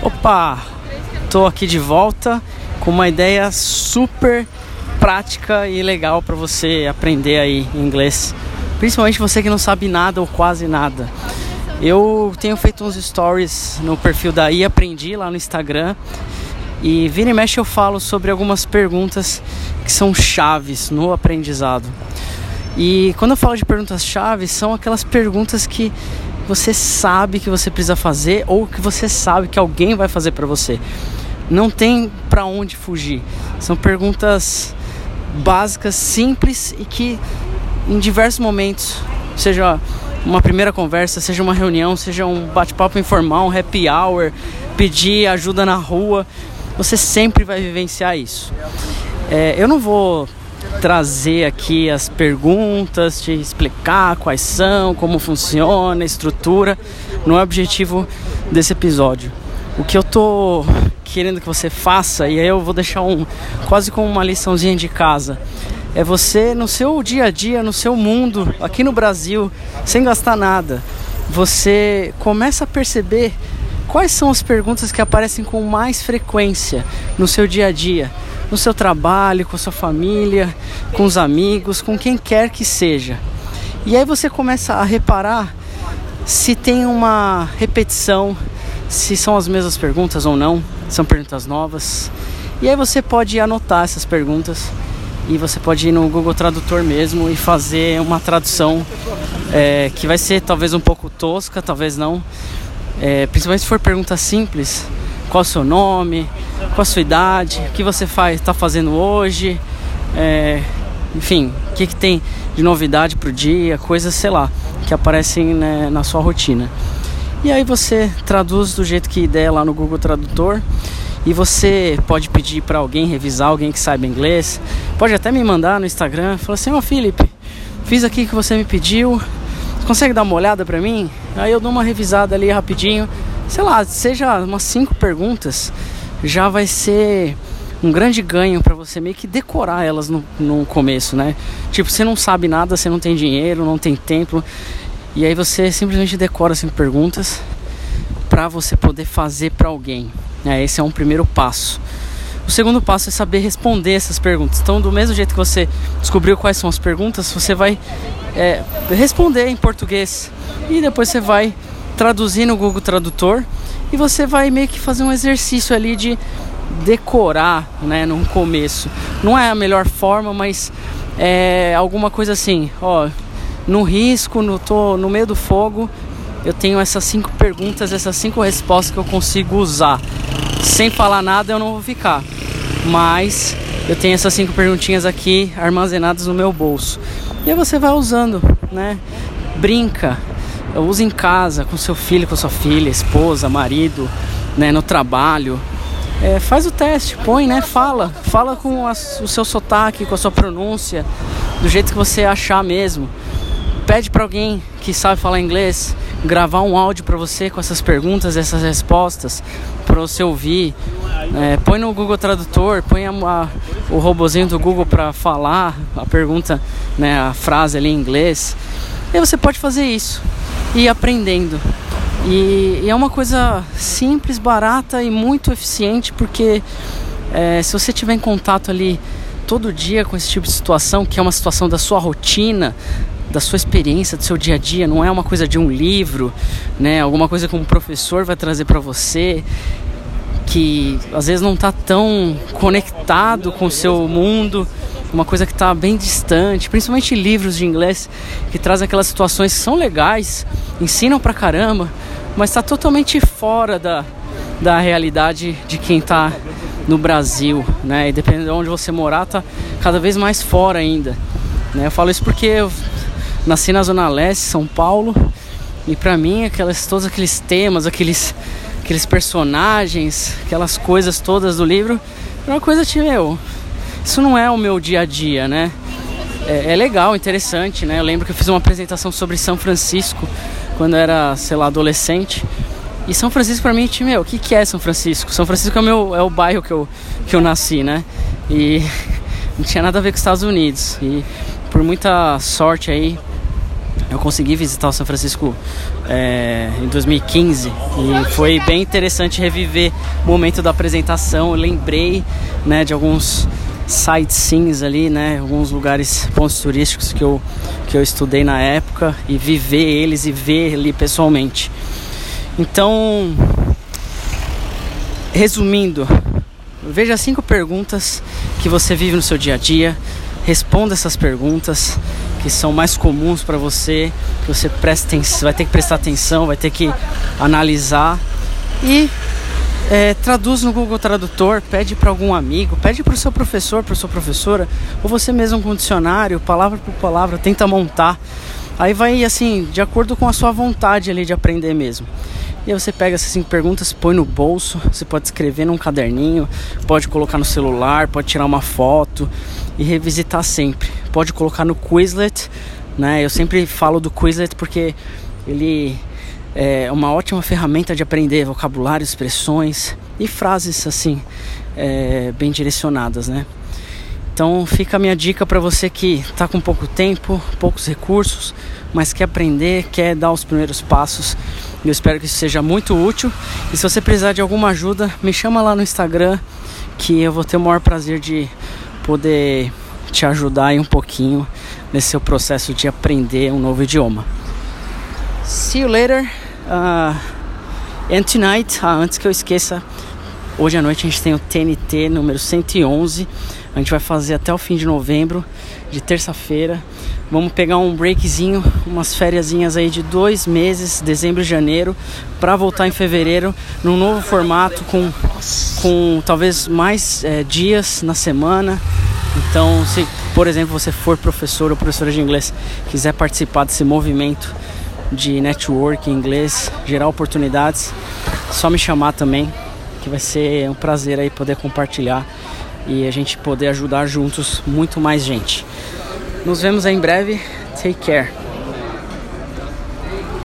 Opa, tô aqui de volta com uma ideia super prática e legal para você aprender aí inglês, principalmente você que não sabe nada ou quase nada. Eu tenho feito uns stories no perfil da I Aprendi lá no Instagram e vira e mexe eu falo sobre algumas perguntas que são chaves no aprendizado. E quando eu falo de perguntas chaves, são aquelas perguntas que você sabe que você precisa fazer ou que você sabe que alguém vai fazer para você. Não tem para onde fugir. São perguntas básicas, simples e que em diversos momentos, seja uma primeira conversa, seja uma reunião, seja um bate-papo informal, um happy hour, pedir ajuda na rua, você sempre vai vivenciar isso. É, eu não vou trazer aqui as perguntas, te explicar quais são, como funciona, a estrutura. Não é o objetivo desse episódio. O que eu tô querendo que você faça, e aí eu vou deixar um quase como uma liçãozinha de casa, é você no seu dia a dia, no seu mundo, aqui no Brasil, sem gastar nada, você começa a perceber quais são as perguntas que aparecem com mais frequência no seu dia a dia no seu trabalho, com a sua família, com os amigos, com quem quer que seja. E aí você começa a reparar se tem uma repetição, se são as mesmas perguntas ou não, são perguntas novas. E aí você pode anotar essas perguntas e você pode ir no Google Tradutor mesmo e fazer uma tradução é, que vai ser talvez um pouco tosca, talvez não. É, principalmente se for pergunta simples, qual o seu nome, qual a sua idade, o que você faz, está fazendo hoje, é, enfim, o que, que tem de novidade para o dia, coisas, sei lá, que aparecem né, na sua rotina. E aí você traduz do jeito que der lá no Google Tradutor e você pode pedir para alguém revisar, alguém que saiba inglês, pode até me mandar no Instagram, falar assim, ó oh, Felipe, fiz aqui que você me pediu, você consegue dar uma olhada para mim? Aí eu dou uma revisada ali rapidinho, sei lá, seja umas cinco perguntas, já vai ser um grande ganho para você meio que decorar elas no, no começo, né? Tipo, você não sabe nada, você não tem dinheiro, não tem tempo, e aí você simplesmente decora cinco perguntas para você poder fazer para alguém. É, esse é um primeiro passo. O segundo passo é saber responder essas perguntas. Então, do mesmo jeito que você descobriu quais são as perguntas, você vai é, responder em português e depois você vai traduzir no Google Tradutor e você vai meio que fazer um exercício ali de decorar, né, no começo. Não é a melhor forma, mas é alguma coisa assim, ó, no risco, no tô no meio do fogo, eu tenho essas cinco perguntas, essas cinco respostas que eu consigo usar. Sem falar nada, eu não vou ficar. Mas eu tenho essas cinco perguntinhas aqui armazenadas no meu bolso. E aí você vai usando, né? Brinca, Use em casa, com seu filho, com sua filha, esposa, marido, né, no trabalho. É, faz o teste, põe, né? Fala. Fala com a, o seu sotaque, com a sua pronúncia, do jeito que você achar mesmo. Pede para alguém que sabe falar inglês gravar um áudio para você com essas perguntas, essas respostas, para você ouvir. É, põe no Google Tradutor, põe a, a, o robozinho do Google para falar a pergunta, né, a frase ali em inglês. E você pode fazer isso e aprendendo. E, e, é uma coisa simples, barata e muito eficiente, porque é, se você tiver em contato ali todo dia com esse tipo de situação, que é uma situação da sua rotina, da sua experiência, do seu dia a dia, não é uma coisa de um livro, né? Alguma coisa que um professor vai trazer para você que às vezes não está tão conectado com o seu mundo uma coisa que está bem distante, principalmente livros de inglês que trazem aquelas situações que são legais, ensinam pra caramba, mas está totalmente fora da, da realidade de quem está no Brasil, né? E dependendo de onde você morar, tá cada vez mais fora ainda. Né? Eu falo isso porque eu nasci na Zona Leste, São Paulo, e para mim aquelas, todos aqueles temas, aqueles, aqueles personagens, aquelas coisas todas do livro, é uma coisa que, meu, isso não é o meu dia a dia, né? É, é, legal, interessante, né? Eu lembro que eu fiz uma apresentação sobre São Francisco quando eu era, sei lá, adolescente. E São Francisco para mim, meu, o que, que é São Francisco? São Francisco é meu, é o bairro que eu, que eu nasci, né? E não tinha nada a ver com os Estados Unidos. E por muita sorte aí, eu consegui visitar o São Francisco é, em 2015 e foi bem interessante reviver o momento da apresentação. Eu lembrei né, de alguns sightseeings ali, né, alguns lugares, pontos turísticos que eu, que eu estudei na época e viver eles e ver ali pessoalmente. Então, resumindo, veja cinco perguntas que você vive no seu dia a dia, responda essas perguntas que são mais comuns para você, que você presta atenção, vai ter que prestar atenção, vai ter que analisar e é, traduz no Google Tradutor, pede para algum amigo, pede para o seu professor, para sua professora, ou você mesmo com um dicionário, palavra por palavra, tenta montar. Aí vai assim, de acordo com a sua vontade ali de aprender mesmo. E aí você pega essas cinco perguntas, põe no bolso, você pode escrever num caderninho, pode colocar no celular, pode tirar uma foto e revisitar sempre. Pode colocar no Quizlet, né? Eu sempre falo do Quizlet porque ele é uma ótima ferramenta de aprender vocabulário, expressões e frases assim é, bem direcionadas, né? Então fica a minha dica para você que está com pouco tempo, poucos recursos, mas quer aprender, quer dar os primeiros passos. Eu espero que isso seja muito útil. E se você precisar de alguma ajuda, me chama lá no Instagram que eu vou ter o maior prazer de poder te ajudar aí um pouquinho nesse seu processo de aprender um novo idioma. See you later. Uh, and tonight, ah, antes que eu esqueça, hoje à noite a gente tem o TNT número 111. A gente vai fazer até o fim de novembro, de terça-feira. Vamos pegar um breakzinho, umas férias aí de dois meses, dezembro e janeiro, para voltar em fevereiro num novo formato com, com talvez mais é, dias na semana. Então, se por exemplo você for professor ou professora de inglês, quiser participar desse movimento de network inglês, gerar oportunidades, só me chamar também, que vai ser um prazer aí poder compartilhar e a gente poder ajudar juntos muito mais gente. Nos vemos em breve. Take care.